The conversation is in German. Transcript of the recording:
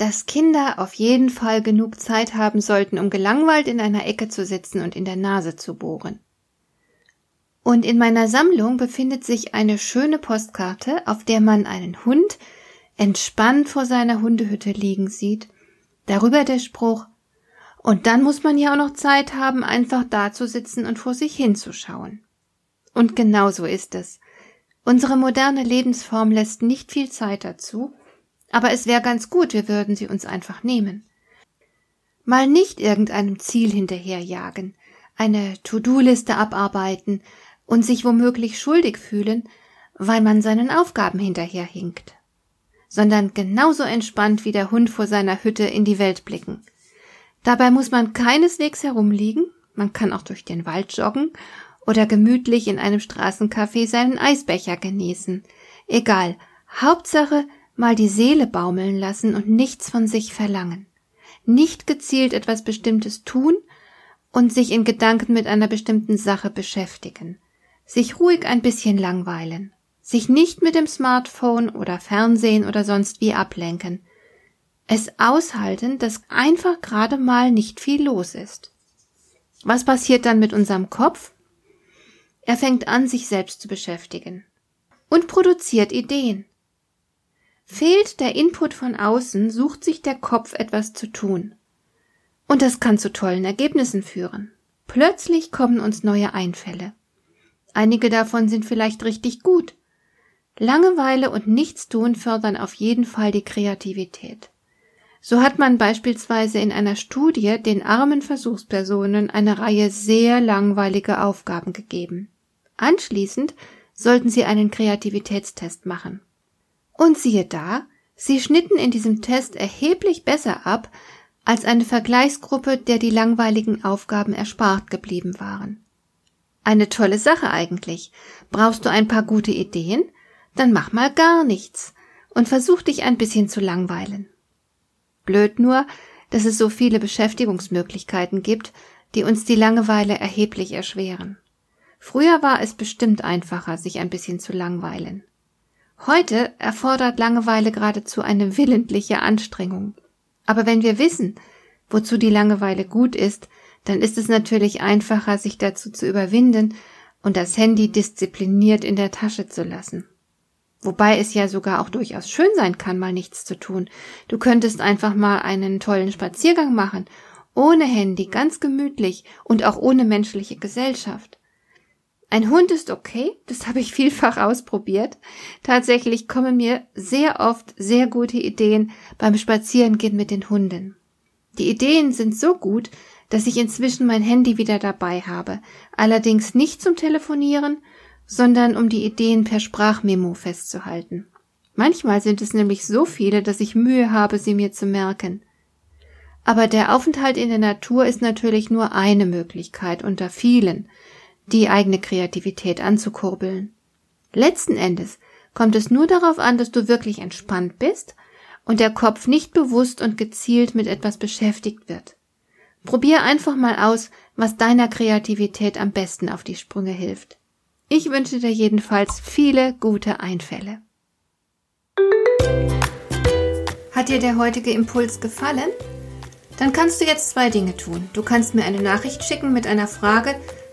dass Kinder auf jeden Fall genug Zeit haben sollten, um gelangweilt in einer Ecke zu sitzen und in der Nase zu bohren. Und in meiner Sammlung befindet sich eine schöne Postkarte, auf der man einen Hund entspannt vor seiner Hundehütte liegen sieht. Darüber der Spruch, und dann muss man ja auch noch Zeit haben, einfach da zu sitzen und vor sich hinzuschauen. Und genau so ist es. Unsere moderne Lebensform lässt nicht viel Zeit dazu, aber es wäre ganz gut, wir würden sie uns einfach nehmen. Mal nicht irgendeinem Ziel hinterherjagen, eine To-Do-Liste abarbeiten und sich womöglich schuldig fühlen, weil man seinen Aufgaben hinterherhinkt, sondern genauso entspannt wie der Hund vor seiner Hütte in die Welt blicken. Dabei muss man keineswegs herumliegen, man kann auch durch den Wald joggen oder gemütlich in einem Straßencafé seinen Eisbecher genießen. Egal, Hauptsache mal die Seele baumeln lassen und nichts von sich verlangen. Nicht gezielt etwas Bestimmtes tun und sich in Gedanken mit einer bestimmten Sache beschäftigen. Sich ruhig ein bisschen langweilen. Sich nicht mit dem Smartphone oder Fernsehen oder sonst wie ablenken. Es aushalten, dass einfach gerade mal nicht viel los ist. Was passiert dann mit unserem Kopf? Er fängt an, sich selbst zu beschäftigen und produziert Ideen. Fehlt der Input von außen, sucht sich der Kopf etwas zu tun. Und das kann zu tollen Ergebnissen führen. Plötzlich kommen uns neue Einfälle. Einige davon sind vielleicht richtig gut. Langeweile und Nichtstun fördern auf jeden Fall die Kreativität. So hat man beispielsweise in einer Studie den armen Versuchspersonen eine Reihe sehr langweilige Aufgaben gegeben. Anschließend sollten sie einen Kreativitätstest machen. Und siehe da, sie schnitten in diesem Test erheblich besser ab als eine Vergleichsgruppe, der die langweiligen Aufgaben erspart geblieben waren. Eine tolle Sache eigentlich. Brauchst du ein paar gute Ideen? Dann mach mal gar nichts und versuch dich ein bisschen zu langweilen. Blöd nur, dass es so viele Beschäftigungsmöglichkeiten gibt, die uns die Langeweile erheblich erschweren. Früher war es bestimmt einfacher, sich ein bisschen zu langweilen. Heute erfordert Langeweile geradezu eine willentliche Anstrengung. Aber wenn wir wissen, wozu die Langeweile gut ist, dann ist es natürlich einfacher, sich dazu zu überwinden und das Handy diszipliniert in der Tasche zu lassen. Wobei es ja sogar auch durchaus schön sein kann, mal nichts zu tun. Du könntest einfach mal einen tollen Spaziergang machen, ohne Handy, ganz gemütlich und auch ohne menschliche Gesellschaft. Ein Hund ist okay, das habe ich vielfach ausprobiert. Tatsächlich kommen mir sehr oft sehr gute Ideen beim Spazierengehen mit den Hunden. Die Ideen sind so gut, dass ich inzwischen mein Handy wieder dabei habe, allerdings nicht zum Telefonieren, sondern um die Ideen per Sprachmemo festzuhalten. Manchmal sind es nämlich so viele, dass ich Mühe habe, sie mir zu merken. Aber der Aufenthalt in der Natur ist natürlich nur eine Möglichkeit unter vielen, die eigene Kreativität anzukurbeln. Letzten Endes kommt es nur darauf an, dass du wirklich entspannt bist und der Kopf nicht bewusst und gezielt mit etwas beschäftigt wird. Probier einfach mal aus, was deiner Kreativität am besten auf die Sprünge hilft. Ich wünsche dir jedenfalls viele gute Einfälle. Hat dir der heutige Impuls gefallen? Dann kannst du jetzt zwei Dinge tun. Du kannst mir eine Nachricht schicken mit einer Frage,